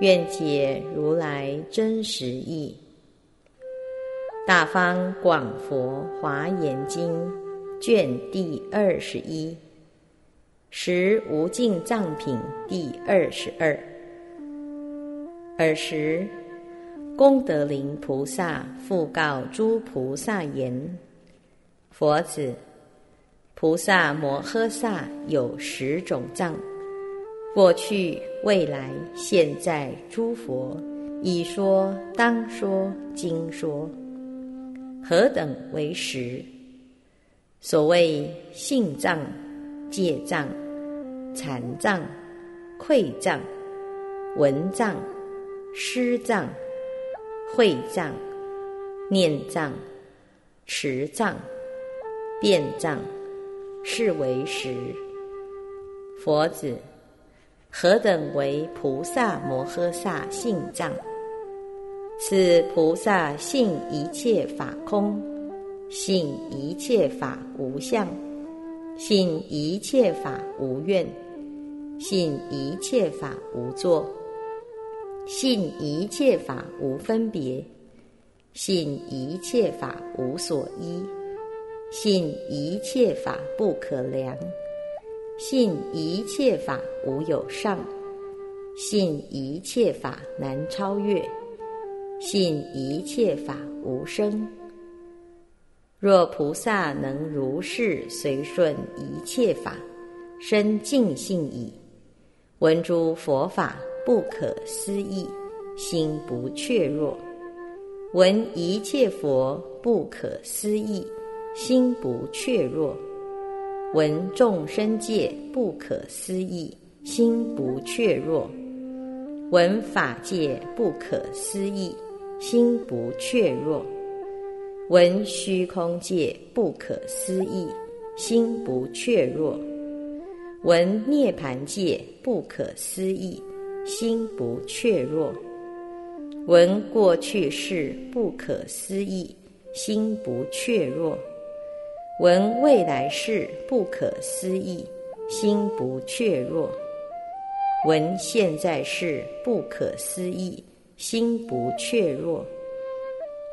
愿解如来真实义，《大方广佛华严经》卷第二十一，《十无尽藏品》第二十二。尔时，功德林菩萨复告诸菩萨言：“佛子，菩萨摩诃萨有十种藏。”过去、未来、现在，诸佛已说、当说、经说，何等为实？所谓性藏、戒藏、禅藏、愧藏、闻藏、施藏、会藏、念藏、持藏、辩藏，是为实。佛子。何等为菩萨摩诃萨性藏？此菩萨性一切法空，性一切法无相，性一切法无愿，性一切法无作，性一切法无分别，性一切法无所依，性一切法不可量。信一切法无有上，信一切法难超越，信一切法无生。若菩萨能如是随顺一切法，生净信矣。闻诸佛法不可思议，心不怯弱；闻一切佛不可思议，心不怯弱。闻众生界不可思议，心不怯弱；闻法界不可思议，心不怯弱；闻虚空界不可思议，心不怯弱；闻涅盘界不可思议，心不怯弱；闻过去世不可思议，心不怯弱。闻未来事不可思议，心不怯弱；闻现在事不可思议，心不怯弱；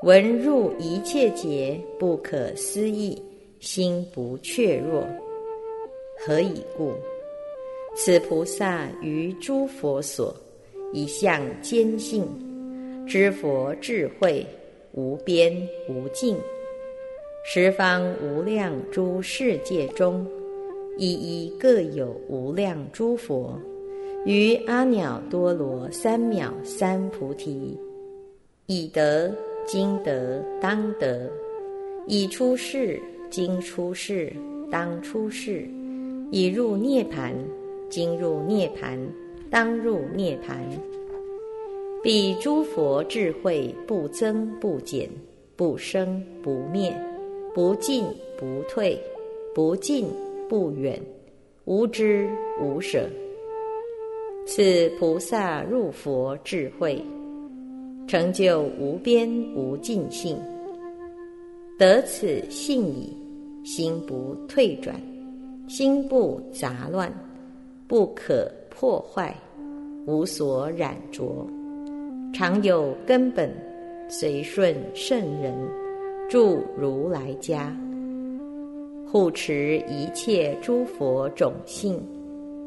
闻入一切劫不可思议，心不怯弱。何以故？此菩萨于诸佛所一向坚信，知佛智慧无边无尽。十方无量诸世界中，一一各有无量诸佛，于阿耨多罗三藐三菩提，已得、今得、当得，已出世、今出世、当出世，已入涅盘、今入涅盘、当入涅盘。彼诸佛智慧不增不减，不生不灭。不进不退，不近不远，无知无舍。此菩萨入佛智慧，成就无边无尽性，得此性已，心不退转，心不杂乱，不可破坏，无所染着，常有根本，随顺圣人。住如来家，护持一切诸佛种性，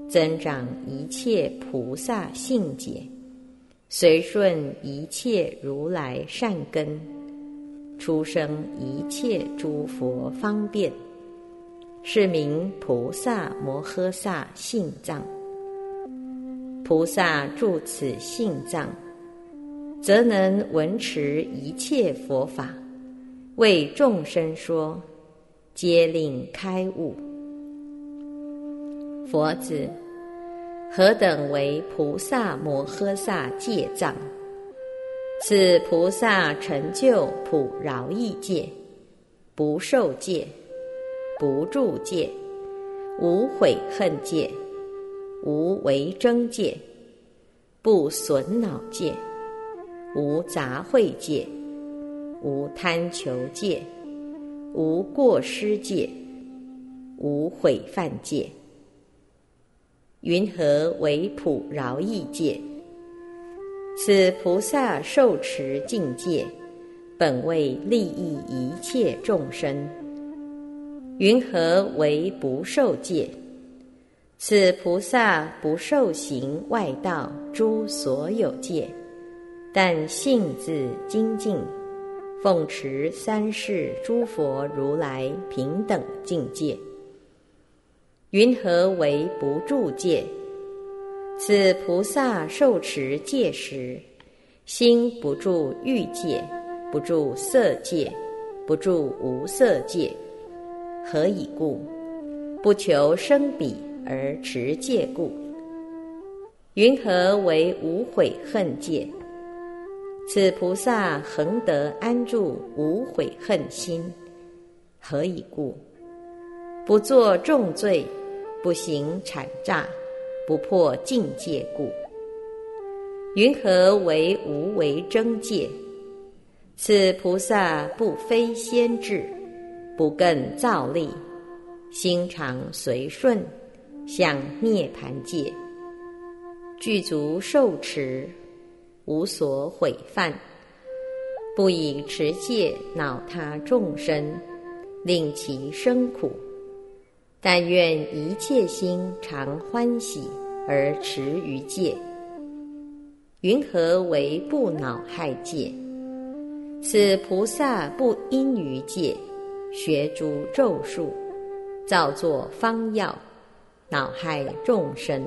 增长一切菩萨性解，随顺一切如来善根，出生一切诸佛方便，是名菩萨摩诃萨性藏。菩萨住此性藏，则能闻持一切佛法。为众生说，皆令开悟。佛子，何等为菩萨摩诃萨戒藏？此菩萨成就普饶益戒，不受戒，不住戒，无悔恨戒，无为争戒，不损恼戒，无杂秽戒，无贪求戒，无过失戒，无毁犯戒。云何为普饶益戒？此菩萨受持境界，本为利益一切众生。云何为不受戒？此菩萨不受行外道诸所有戒，但性自精进，奉持三世诸佛如来平等境界。云何为不住戒？此菩萨受持戒时，心不住欲界，不住色界，不住无色界。何以故？不求生彼而持戒故。云何为无悔恨戒？此菩萨恒得安住无悔恨心。何以故？不作重罪。不行谄诈，不破境界故。云何为无为争界？此菩萨不非先智，不更造力，心常随顺，向涅盘界，具足受持，无所毁犯，不以持戒恼他众生，令其生苦。但愿一切心常欢喜而持于戒。云何为不恼害戒？此菩萨不因于戒学诸咒术，造作方药，恼害众生。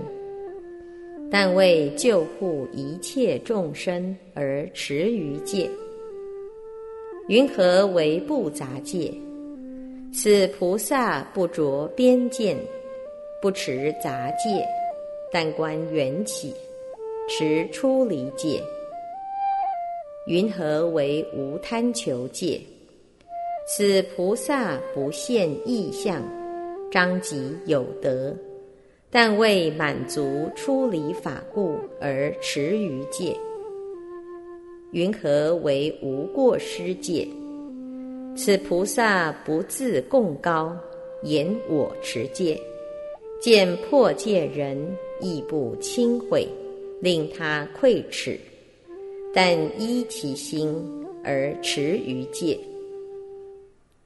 但为救护一切众生而持于戒。云何为不杂戒？此菩萨不着边见，不持杂戒，但观缘起，持出离戒。云何为无贪求戒？此菩萨不现异相，彰己有德，但为满足出离法故而持于戒。云何为无过失戒？此菩萨不自贡高，言我持戒，见破戒人亦不轻毁，令他愧耻，但依其心而持于戒。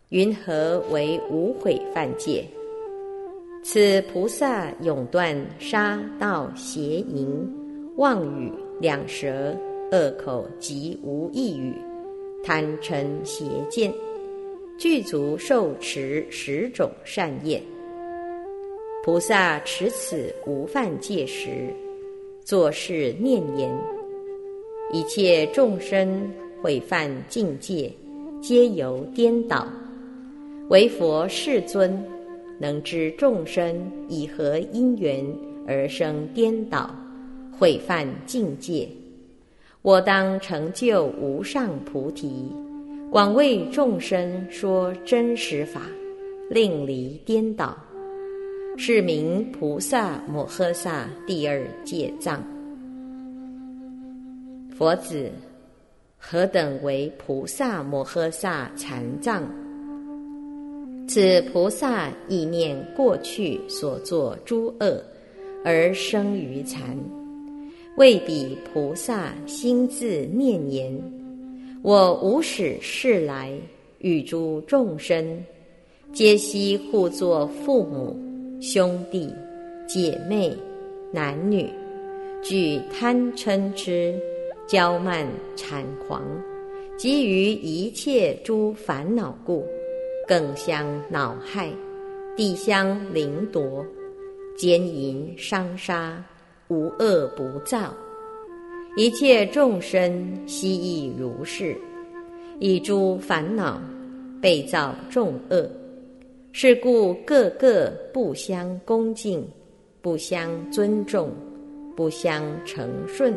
云何为无悔犯戒？此菩萨永断杀盗邪淫妄语两舌恶口及无异语贪嗔邪见。具足受持十种善业，菩萨持此无犯戒时，作是念言：一切众生毁犯境界，皆由颠倒。唯佛世尊能知众生以何因缘而生颠倒，毁犯境界。我当成就无上菩提。广为众生说真实法，令离颠倒，是名菩萨摩诃萨第二戒藏。佛子，何等为菩萨摩诃萨禅藏？此菩萨意念过去所作诸恶，而生于禅，为彼菩萨心自念言。我无始世来与诸众生，皆悉互作父母、兄弟、姐妹、男女，具贪嗔痴、骄慢谄狂，及于一切诸烦恼故，更相恼害，地相凌夺，奸淫伤杀，无恶不造。一切众生悉亦如是，以诸烦恼被造众恶，是故个个不相恭敬，不相尊重，不相承顺，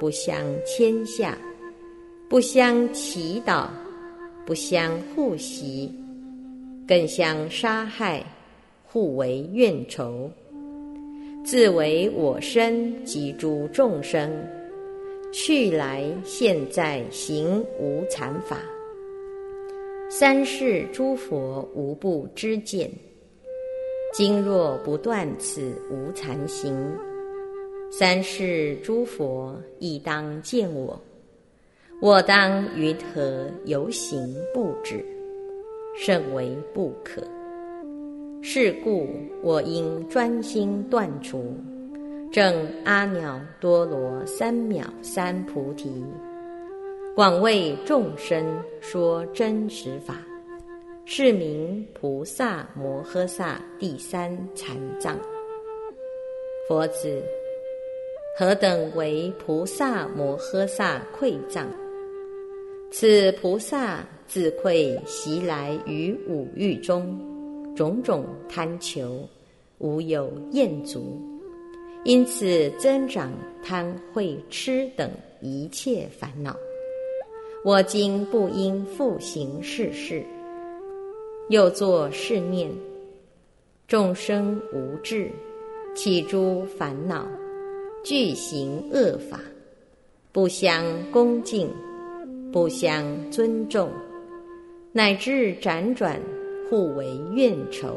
不相谦下，不相祈祷，不相互袭，更相杀害，互为怨仇，自为我身及诸众生，去来现在行无残法。三世诸佛无不知见。今若不断此无残行，三世诸佛亦当见我。我当云何游行不止，甚为不可。是故我应专心断除，正阿耨多罗三藐三菩提，广为众生说真实法。是名菩萨摩诃萨第三禅藏。佛子，何等为菩萨摩诃萨愧藏？此菩萨自愧习来于五欲中，种种贪求，无有厌足，因此增长贪恚痴等一切烦恼。我今不应复行世事。又作是念：众生无智，起诸烦恼，具行恶法，不相恭敬，不相尊重，乃至辗转互为怨仇。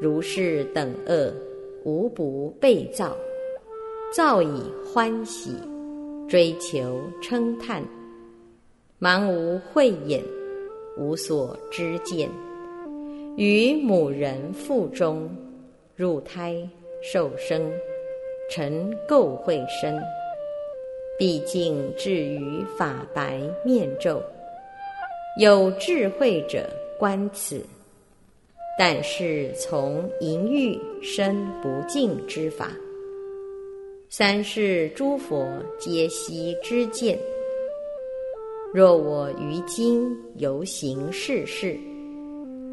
如是等恶，无不被造，造以欢喜，追求称叹，盲无慧眼。无所知见，于母人腹中入胎受生，成垢秽身，毕竟至于法白面皱。有智慧者观此，但是从淫欲生不净之法。三世诸佛皆悉知见。若我于今犹行世事，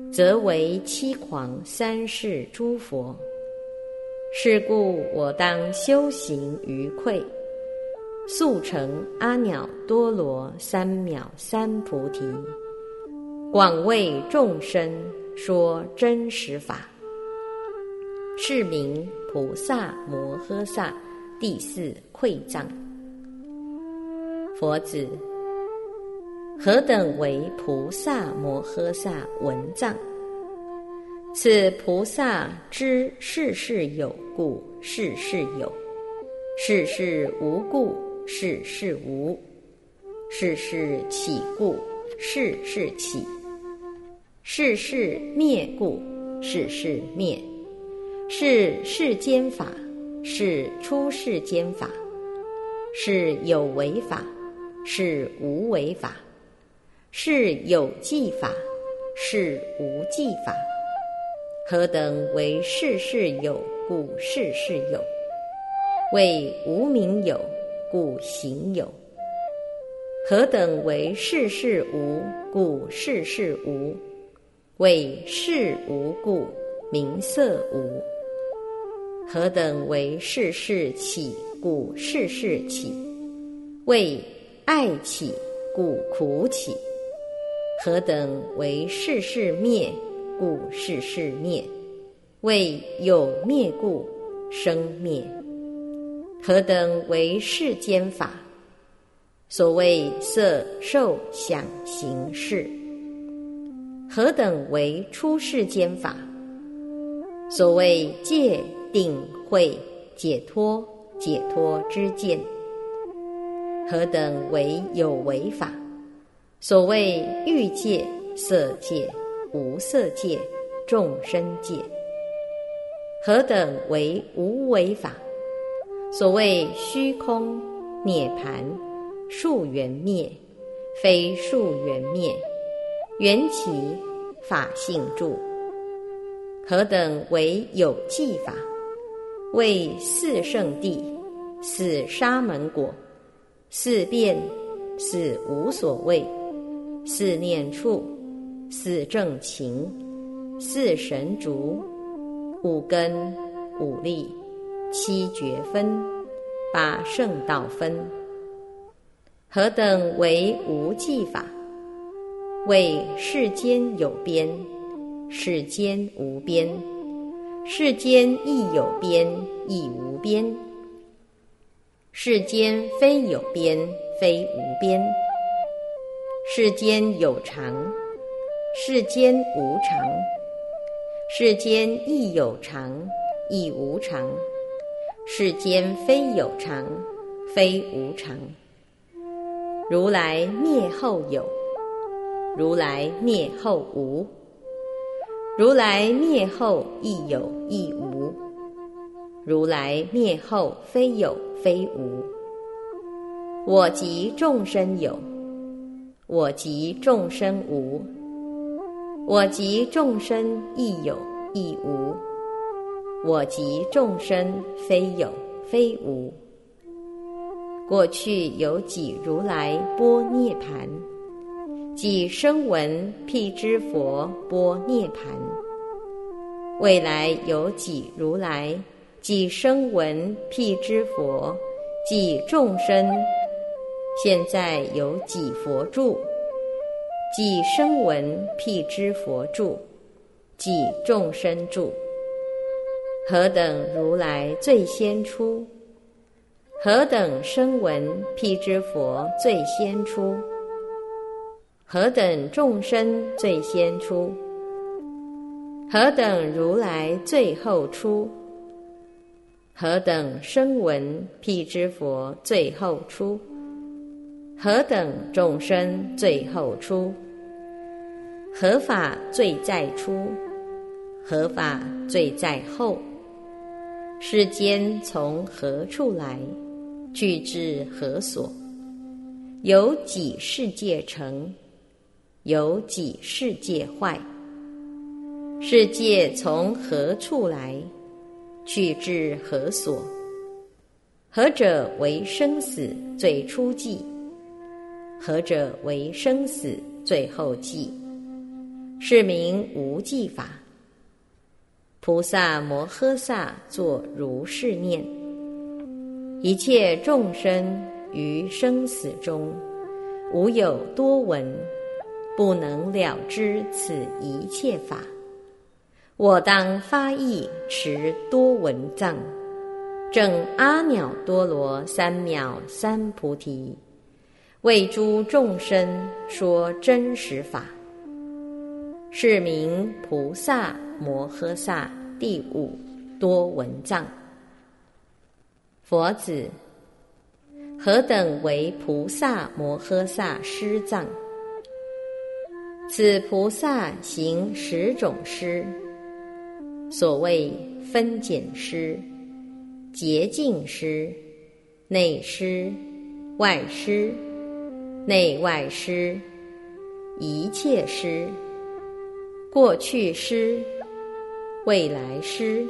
则为欺狂三世诸佛。是故我当修行于愧，速成阿耨多罗三藐三菩提，广为众生说真实法。是名菩萨摩诃萨第四愧障。佛子。何等为菩萨摩诃萨文藏？此菩萨知世事有故，世事有；世事无故，世事无；世事起故，世事起；世事灭故，世事灭；是世间法，是出世间法；是有为法，是无为法。是有记法，是无记法。何等为世事有，故世事有；为无名有，故行有。何等为世事无，故世事无；为事无故，名色无。何等为世事起，故世事起；为爱起，故苦起。何等为世事灭，故世事灭；为有灭故生灭。何等为世间法？所谓色、受、想、行、识。何等为出世间法？所谓戒、定、慧、解脱、解脱之见。何等为有为法？所谓欲界、色界、无色界、众生界，何等为无为法？所谓虚空、涅盘、数缘灭、非数缘灭、缘起、法性住，何等为有记法？为四圣地、四沙门果、四变、四无所谓。四念处，四正情，四神足，五根，五力，七觉分、八圣道分。何等为无记法？为世间有边，世间无边；世间亦有边，亦无边；世间非有边，非无边；世间有常，世间无常；世间亦有常，亦无常；世间非有常，非无常。如来灭后有。如来灭后无，如来灭后亦有亦无，如来灭后非有非无。我即众生有，我即众生无，我即众生亦有亦无，我即众生非有非无。过去有几如来波涅盘？即声闻辟支佛波涅盘，未来有几如来？几声闻辟支佛，几众生。现在有几佛住？几声闻辟支佛住，几众生住。何等如来最先出？何等声闻辟支佛最先出？何等众生最先出？何等如来最后出？何等声闻辟支佛最后出？何等众生最后出？何法最在出？何法最在后？世间从何处来？去至何所？有几世界成？有几世界坏？世界从何处来？去至何所？何者为生死最初际？何者为生死最后际？是名无记法。菩萨摩诃萨作如是念：一切众生于生死中，无有多闻。不能了知此一切法，我当发意持多闻藏，正阿耨多罗三藐三菩提，为诸众生说真实法。是名菩萨摩诃萨第五多闻藏。佛子，何等为菩萨摩诃萨师藏？此菩萨行十种施，所谓分拣施、洁净施、内施、外施、内外施、一切施、过去施、未来施、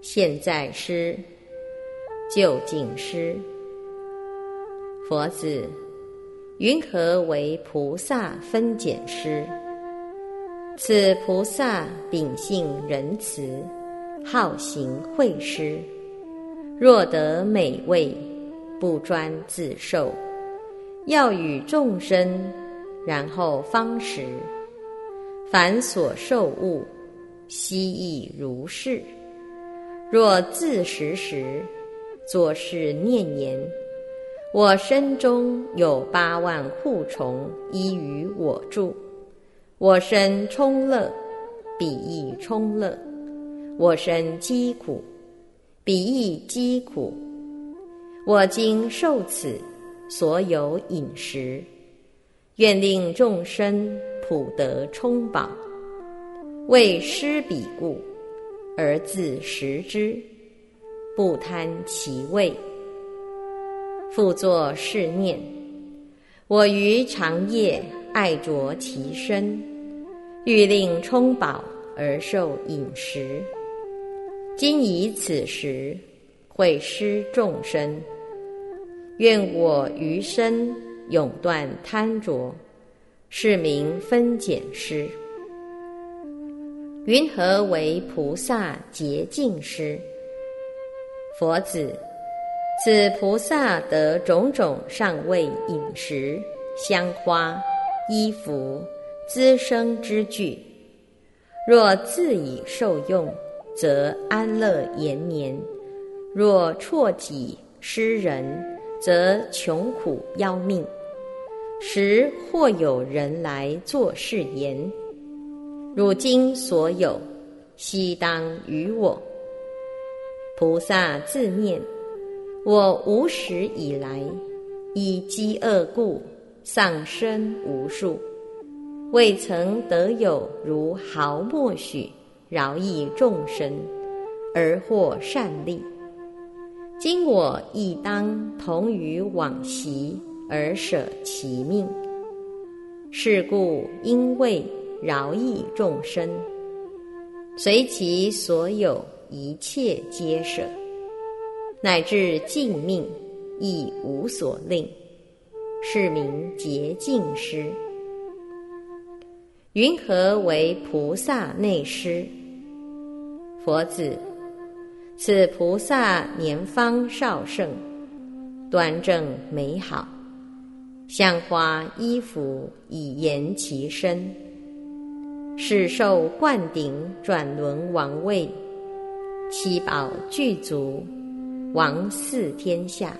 现在施、究竟施。佛子。云何为菩萨分拣师？此菩萨秉性仁慈，好行惠施。若得美味，不专自受，要与众生，然后方食。凡所受物，悉亦如是。若自食时，作是念言。我身中有八万护虫依于我住，我身充乐，彼亦充乐；我身饥苦，彼亦饥苦。我今受此所有饮食，愿令众生普得充饱，为施彼故，而自食之，不贪其味。复作是念：我于长夜爱着其身，欲令充饱而受饮食。今以此时会施众生，愿我余生永断贪着，是名分拣施。云何为菩萨洁净施？佛子，此菩萨得种种上位饮食、香花、衣服、滋生之具，若自以受用，则安乐延年；若辍己施人，则穷苦要命。时或有人来作是言：“汝今所有，悉当于我。”菩萨自念：“我无始以来，以饥饿故，丧生无数，未曾得有如毫末许饶益众生，而获善利。今我亦当同于往昔。”而舍其命，是故因为饶益众生，随其所有一切皆舍，乃至尽命亦无所令，是名洁净师。云何为菩萨内施？佛子，此菩萨年方少盛，端正美好。香花衣服以延其身，始受灌顶转轮王位，七宝具足，王祀天下。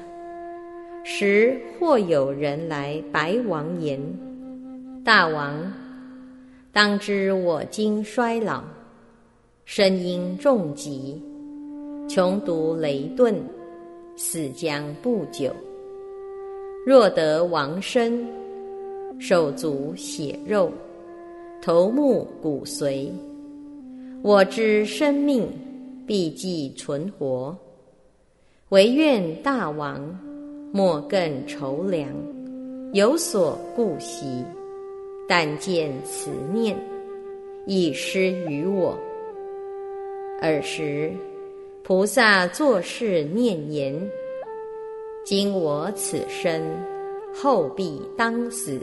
时或有人来白王言：“大王，当知我今衰老，身因重疾，穷读雷遁，死将不久。”若得王身，手足血肉，头目骨髓，我之生命必既存活。唯愿大王莫更愁凉，有所顾惜。但见此念，已失于我。尔时，菩萨作是念言。今我此生，后必当死，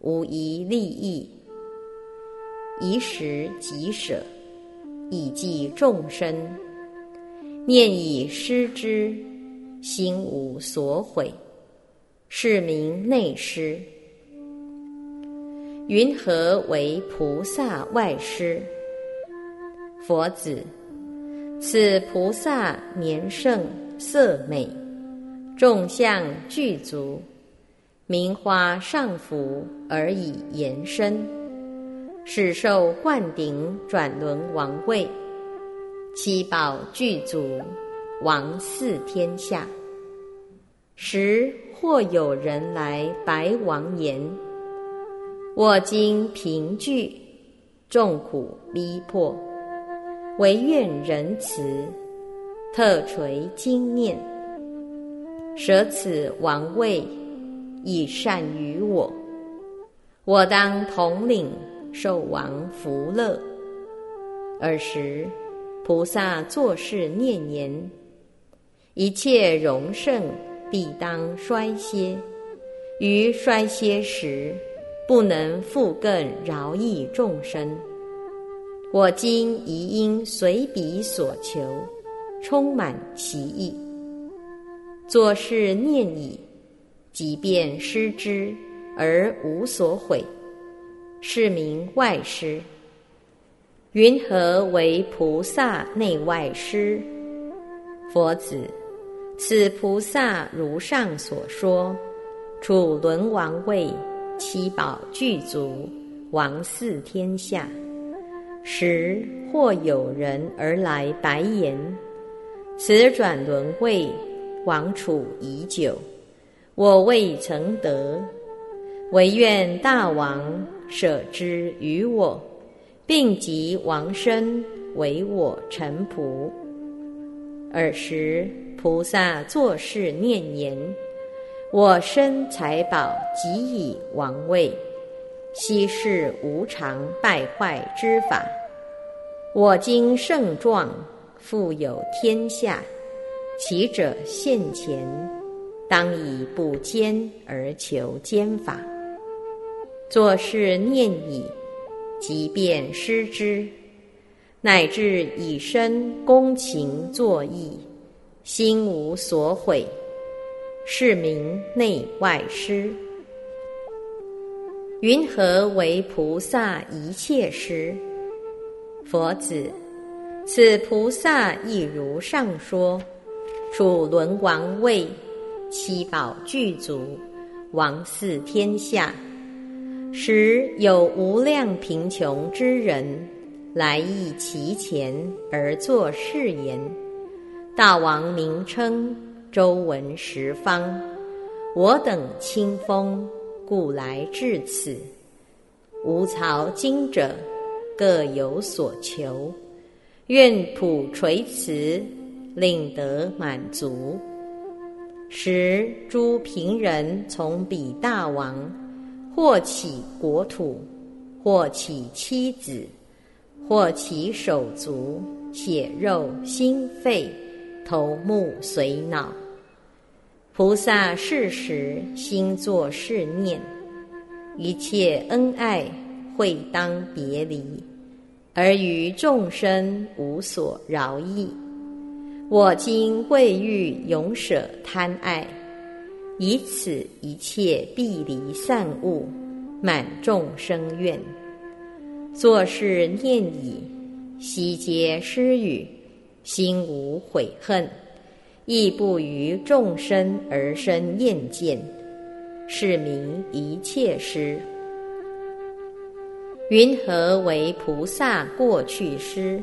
无一利益。一时即舍，以济众生。念已失之，心无所悔，是名内师。云何为菩萨外师？佛子，此菩萨年盛色美。众相具足，名花上浮而以延伸，始受灌顶转轮王位，七宝具足，王祀天下。时或有人来白王言：“我今贫具，众苦逼迫，唯愿仁慈，特垂经念。”舍此王位，以善于我。我当统领受王福乐。尔时，菩萨作是念言：一切荣盛必当衰歇，于衰歇时，不能复更饶益众生。我今宜应随彼所求，充满其意。作是念已，即便失之而无所悔，是名外师。云何为菩萨内外师？佛子，此菩萨如上所说，处轮王位，七宝具足，王祀天下。时或有人而来白言：此转轮位。王储已久，我未曾得，唯愿大王舍之于我，并及王身为我臣仆。尔时，菩萨作是念言：我身财宝即以王位，昔世无常败坏之法，我今盛壮，富有天下。其者现前，当以不坚而求坚法。作是念已，即便失之，乃至以身躬勤作义，心无所毁，是名内外师。云何为菩萨一切师？佛子，此菩萨亦如上说，处轮王位，七宝具足，王祀天下。时有无量贫穷之人来诣其前而作是言：“大王名称周闻十方，我等清风故来至此。无曹经者各有所求，愿普垂慈，令得满足。时诸贫人从彼大王。”或起国土，或起妻子，或起手足、血肉、心肺、头目髓脑。菩萨是时心作是念：一切恩爱会当别离，而于众生无所饶益。我今未欲永舍贪爱。以此一切必离散物，满众生愿。作是念已，悉皆失语，心无悔恨，亦不于众生而生厌见，是名一切施。云何为菩萨过去施？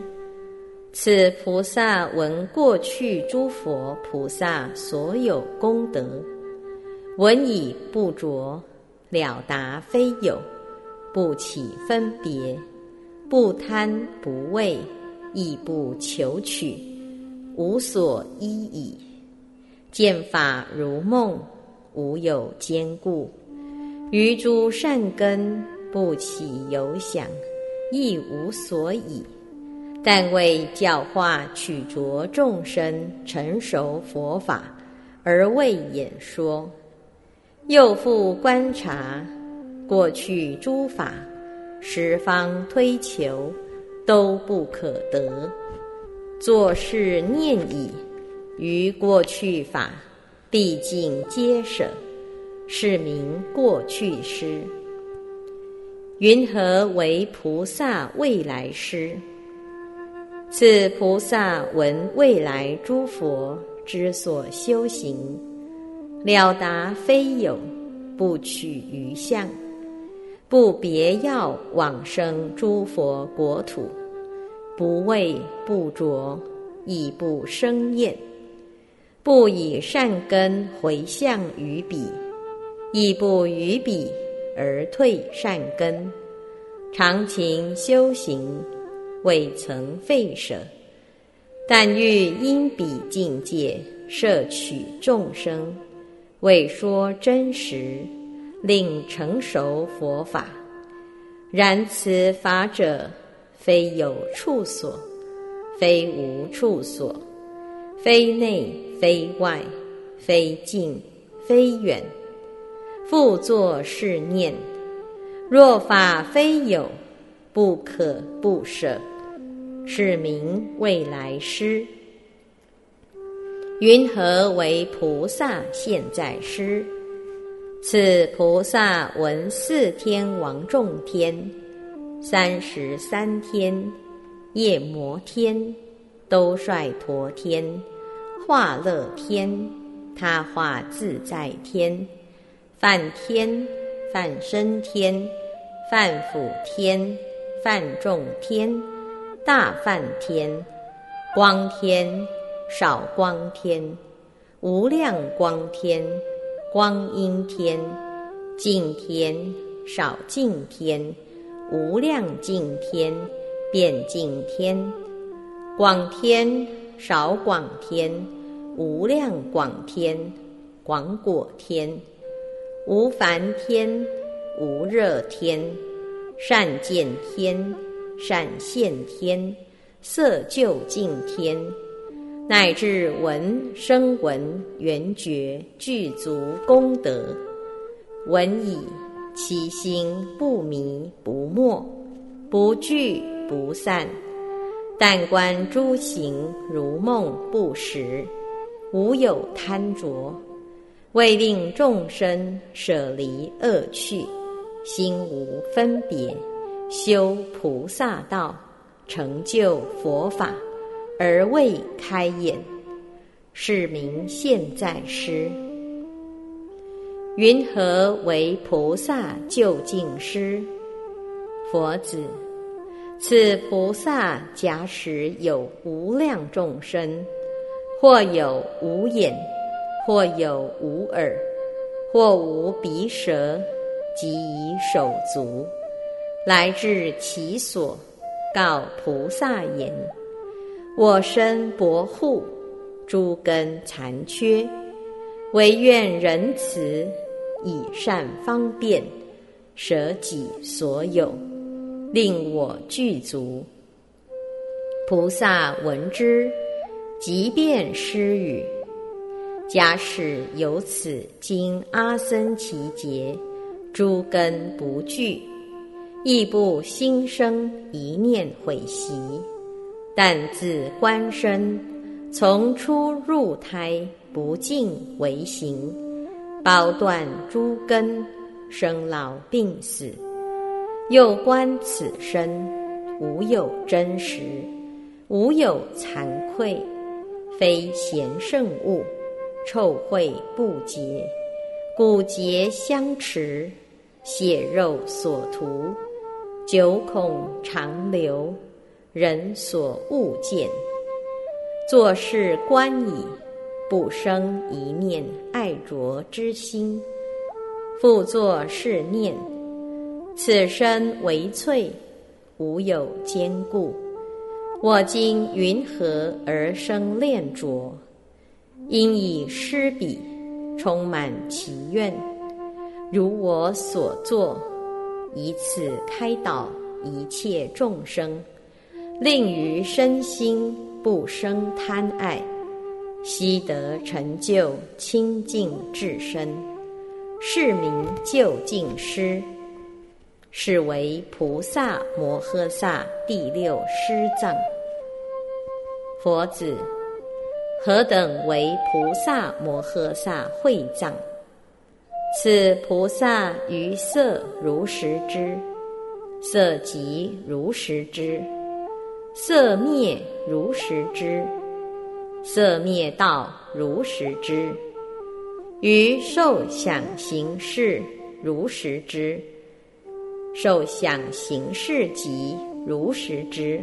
此菩萨闻过去诸佛菩萨所有功德。闻已不着，了达非有，不起分别，不贪不畏，亦不求取，无所依矣。见法如梦，无有坚固。于诸善根不起有想，亦无所以。但为教化取着众生成熟佛法，而为演说。又复观察过去诸法，十方推求都不可得。作是念已，于过去法毕竟皆舍，是名过去师。云何为菩萨未来师？此菩萨闻未来诸佛之所修行。了达非有，不取余相，不别要往生诸佛国土，不畏不着，亦不生厌，不以善根回向于彼，亦不于彼而退善根，常勤修行，未曾废舍，但欲因彼境界摄取众生。为说真实，令成熟佛法。然此法者，非有处所，非无处所，非内非外，非近非远。复作是念：若法非有，不可不舍。是名未来师。云何为菩萨现在师？此菩萨闻四天王众天、三十三天、夜摩天、兜率陀天、化乐天、他化自在天、梵天、梵身天、梵辅天、梵众天、大梵天、光天。少光天、无量光天、光阴天、净天、少净天、无量净天、变净天、广天、少广天、无量广天、广果天、无烦天、无热天、善见天、善现天、色究竟天。乃至闻声闻缘觉具足功德，闻已其心不迷不没，不聚不散。但观诸行如梦不实，无有贪着，为令众生舍离恶趣，心无分别，修菩萨道，成就佛法，而未开眼，是名现在师。云何为菩萨究竟师？佛子，此菩萨假使有无量众生，或有无眼，或有无耳，或无鼻舌，即以手足来至其所，告菩萨言：“我身薄护，诸根残缺，唯愿仁慈，以善方便，舍己所有。”令我具足。菩萨闻之，即便施语。假使有此经阿僧祇劫，诸根不具，亦不心生一念悔习，但自观身，从出入胎，不净为行，包断诸根，生老病死。又观此身，无有真实，无有惭愧，非贤圣物，臭秽不洁，骨节相持，血肉所涂，九孔长流，人所勿见。作事观矣，不生一念爱着之心，复作是念。此身为翠，无有坚固。我今云何而生恋着？因以施彼，充满其愿。如我所作，以此开导一切众生，令于身心不生贪爱，悉得成就清净至身，是名究竟师。是为菩萨摩诃萨第六师藏。佛子，何等为菩萨摩诃萨会藏？此菩萨于色如实知，色即如实知，色灭如实知，色灭道如实知，于受想行识如实知。受想行识即如实知，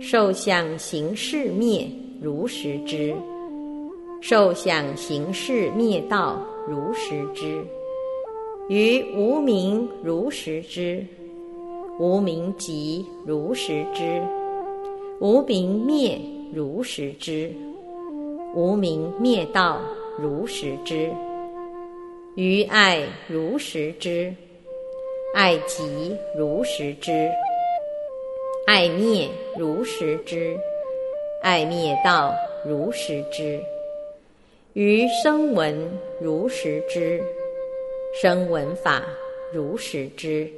受想行识灭如实知，受想行识灭道如实知，于无名如实知，无名即如实知，无名灭如实知，无名灭道如实知，于爱如实知。爱即如实知，爱灭如实知，爱灭道如实知，于声闻如实知，声闻法如实知，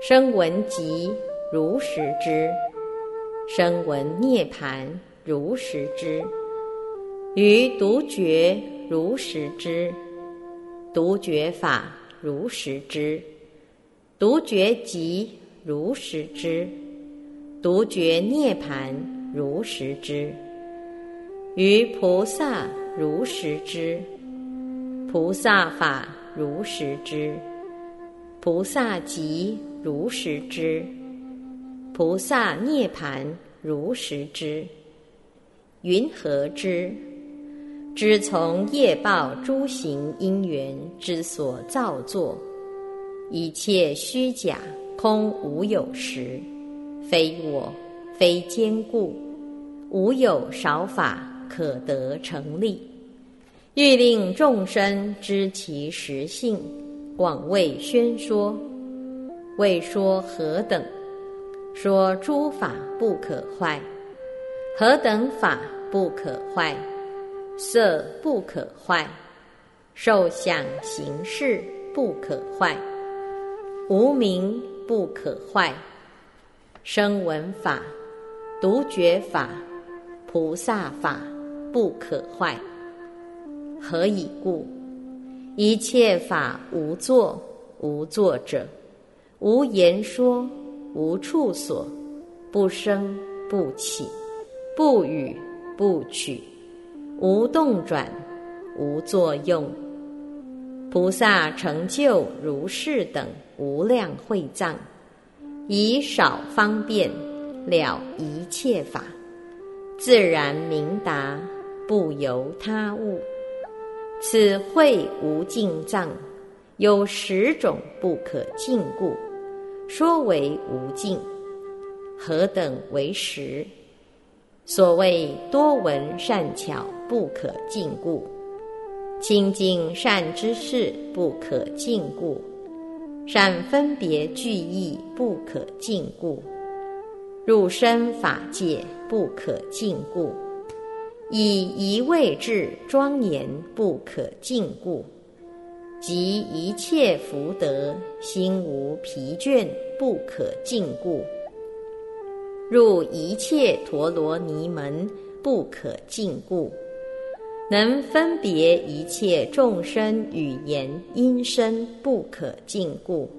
声闻即如实知，声闻涅盘如实知，于独觉如实知，独觉法如实知。独觉即如实知，独觉涅盘如实知，于菩萨如实知，菩萨法如实知，菩萨即如实知，菩萨涅盘如实知。云何知？知从业报诸行因缘之所造作。一切虚假，空无有实，非我，非坚固，无有少法可得成立。欲令众生知其实性，广为宣说。为说何等？说诸法不可坏。何等法不可坏？色不可坏，受想行识不可坏。无名不可坏，声闻法、独觉法、菩萨法、不可坏。何以故？一切法无作，无作者，无言说，无处所，不生不起，不语不取，无动转，无作用。菩萨成就如是等无量会藏，以少方便了一切法，自然明达，不由他物。此会无尽藏，有十种不可尽故，说为无尽。何等为十？所谓多闻善巧不可尽故，清净善知识不可尽故，善分别具义不可尽故，入身法界不可尽故。以一位智庄严不可禁故，及一切福德心无疲倦不可禁故，入一切陀罗尼门不可禁故，能分别一切众生语言音声不可禁故，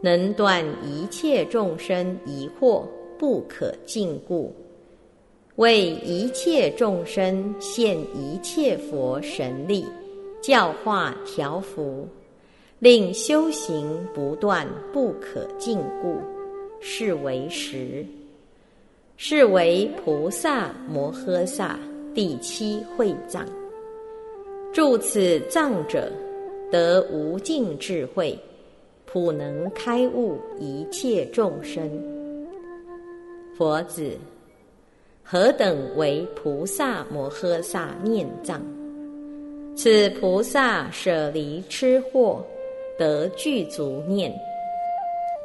能断一切众生疑惑不可禁故。为一切众生现一切佛神力，教化调伏，令修行不断不可禁锢，是为实。是为菩萨摩诃萨第七会藏。住此藏者，得无尽智慧，普能开悟一切众生。佛子。何等为菩萨摩诃萨念藏？此菩萨舍离痴惑，得具足念，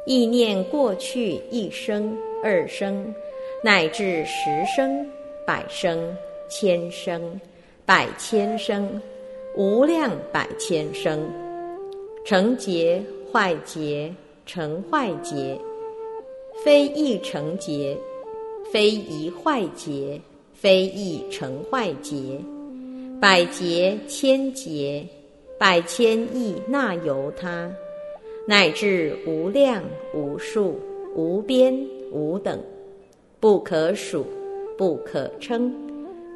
意念过去一生、二生，乃至十生、百生、千生、百千生，无量百千生，成劫、坏劫、成坏劫，非一成劫。非一坏劫，非一成坏劫，百劫千劫，百千亿那由他，乃至无量无数无边无等，不可数，不可称，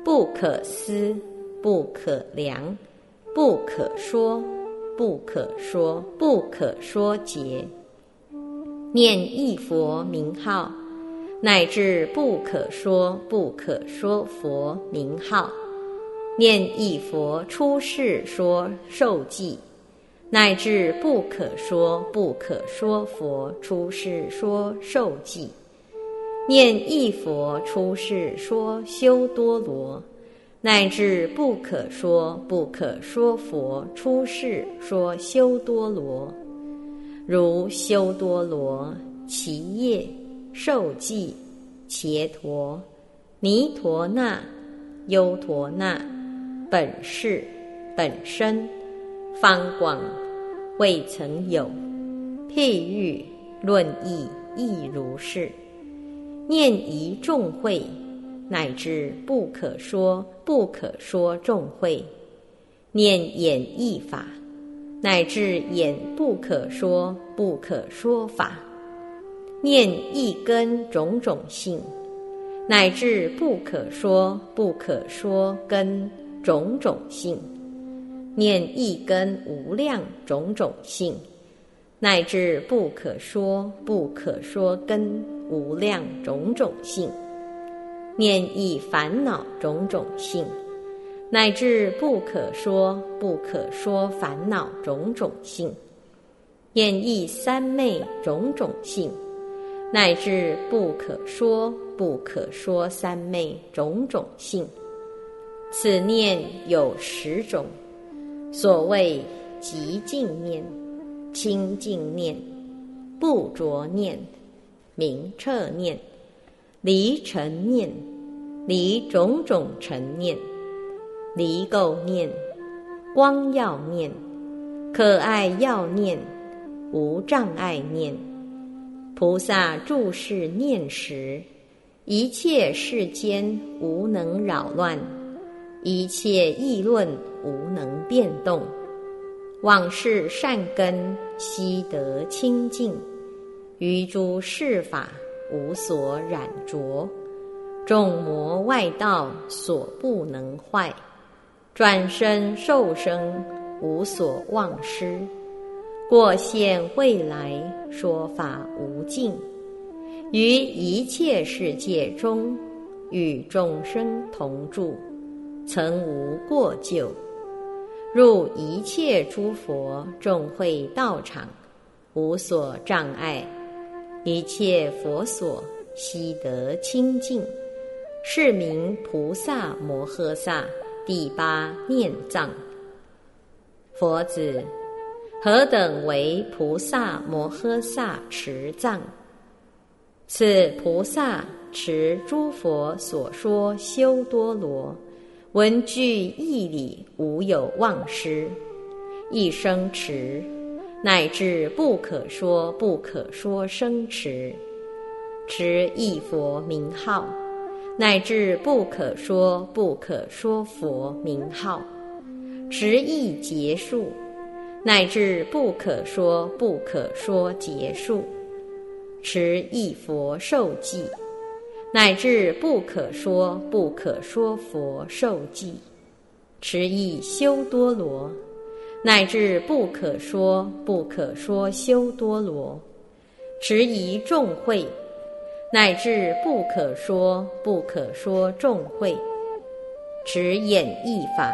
不可思，不可量，不可说，不可说，不可说劫，念一佛名号。乃至不可说不可说佛名号，念一佛出世说受记，乃至不可说不可说佛出世说受记，念一佛出世说修多罗，乃至不可说不可说佛出世说修多罗，如修多罗其业。受记、伽陀、尼陀那、优陀那、本是、本身、方广，未曾有。譬喻论义亦如是。念一众会，乃至不可说不可说众会；念演义法，乃至演不可说不可说法。念一根种种性，乃至不可说不可说根种种性；念一根无量种种性，乃至不可说不可说根无量种种性；念一烦恼种种性，乃至不可说不可说烦恼种种性；念一三昧种种性。乃至不可说不可说三昧种种性，此念有十种。所谓极净念、清净念、不着念、明彻念、离尘念、离种种尘念、离垢念、光耀念、可爱要念、无障碍念。菩萨注视念时，一切世间无能扰乱，一切议论无能变动，往事善根悉得清净，于诸事法无所染着，众魔外道所不能坏，转身受生无所忘失，过现未来说法无尽，于一切世界中与众生同住。曾无过咎，入一切诸佛众会道场，无所障碍，一切佛所悉得清净，是名菩萨摩诃萨第八念藏。佛子，何等为菩萨摩诃萨持藏？此菩萨持诸佛所说修多罗。闻具义理，无有忘失；一生持，乃至不可说不可说生持；持一佛名号，乃至不可说不可说佛名号；持一结束，乃至不可说不可说结束；持一佛受记。乃至不可说不可说佛受记，持一修多罗；乃至不可说不可说修多罗，持一众会；乃至不可说不可说众会，持演义法；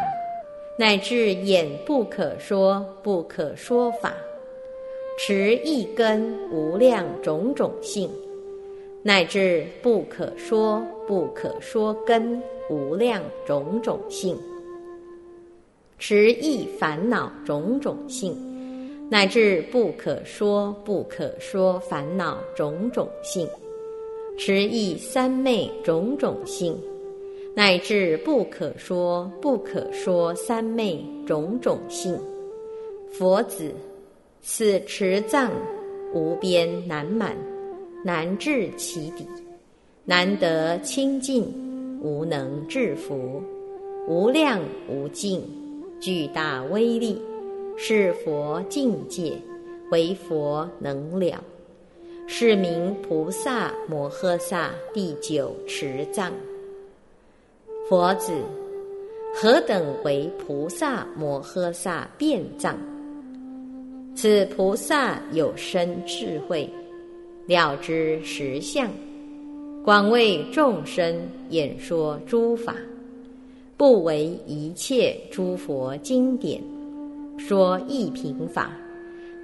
乃至眼不可说不可说法，持一根无量种种性。乃至不可说不可说根无量种种性，持意烦恼种种性，乃至不可说不可说烦恼种种性，持意三昧种种性，乃至不可说不可说三昧种种性。佛子，此持藏无边难满。难至其底，难得清净，无能制服，无量无尽，巨大威力，是佛境界，为佛能了，是名菩萨摩诃萨第九持藏。佛子，何等为菩萨摩诃萨辩藏？此菩萨有深智慧。了知实相，广为众生演说诸法，不为一切诸佛经典说一品法，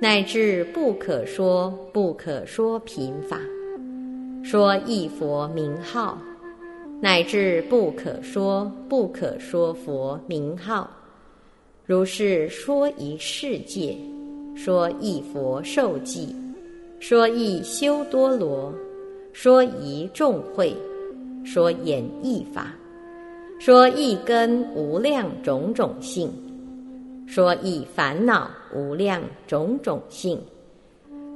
乃至不可说不可说品法，说一佛名号，乃至不可说不可说佛名号，如是说一世界，说一佛受记。说一修多罗，说一众会，说演义法，说一根无量种种性，说一烦恼无量种种性，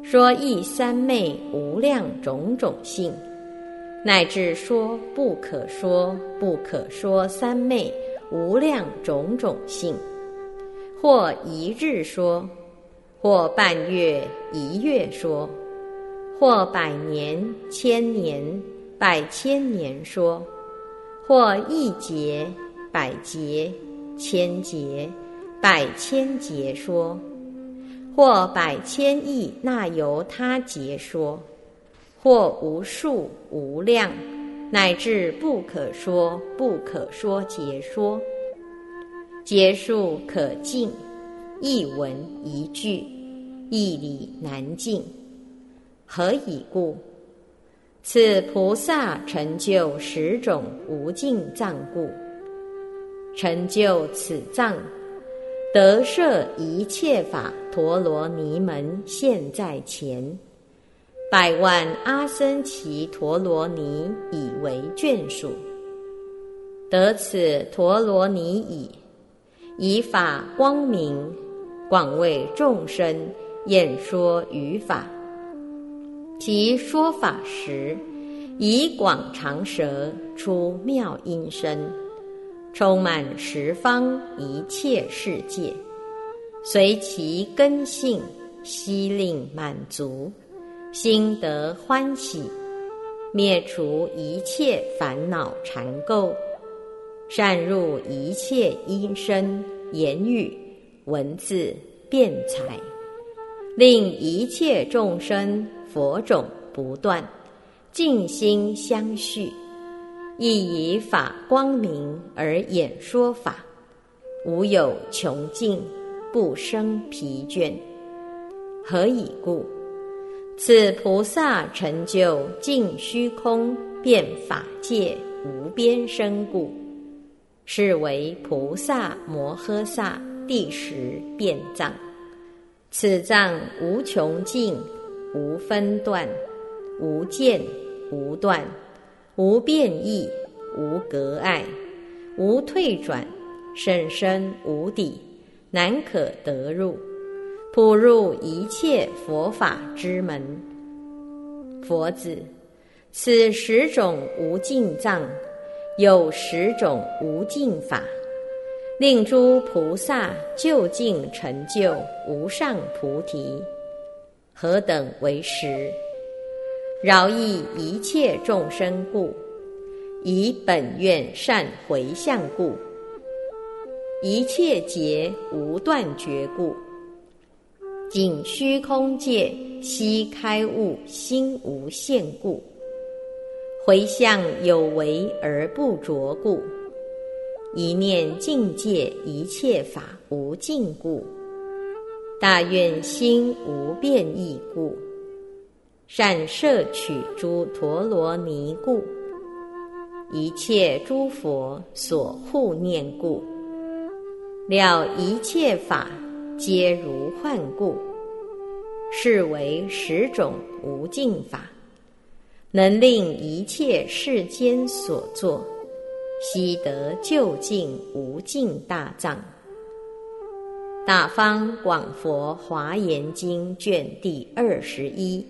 说一三昧无量种种性，乃至说不可说不可说三昧无量种种性，或一日说。或半月、一月说，或百年、千年、百千年说，或一劫、百劫、千劫、百千劫说，或百千亿那由他劫说，或无数无量，乃至不可说不可说劫说，皆数可尽。一文一句，一理难尽。何以故？此菩萨成就十种无尽藏故。成就此藏，得摄一切法陀罗尼门现在前，百万阿僧祇陀罗尼以为眷属。得此陀罗尼已，以法光明。广为众生演说语法，其说法时，以广长舌出妙音声，充满十方一切世界，随其根性，悉令满足，心得欢喜，灭除一切烦恼缠垢，善入一切音声言语文字辩才，令一切众生佛种不断，静心相续。亦以法光明而演说法，无有穷尽，不生疲倦。何以故？此菩萨成就尽虚空遍法界无边身故，是为菩萨摩诃萨第十遍藏。此藏无穷尽，无分段，无间，无断。无变异，无隔碍，无退转，甚深无底，难可得入，普入一切佛法之门。佛子，此十种无尽藏，有十种无尽法，令诸菩萨究竟成就无上菩提。何等为实？饶益一切众生故，以本愿善回向故，一切劫无断绝故，仅虚空界悉开悟心无限故，回向有为而不着故，一念境界一切法无尽故，大愿心无变异故。善摄取诸陀罗尼故，一切诸佛所护念故，了一切法皆如幻故，是为十种无尽法，能令一切世间所作，悉得究竟无尽大藏。大方广佛华严经卷第二十一。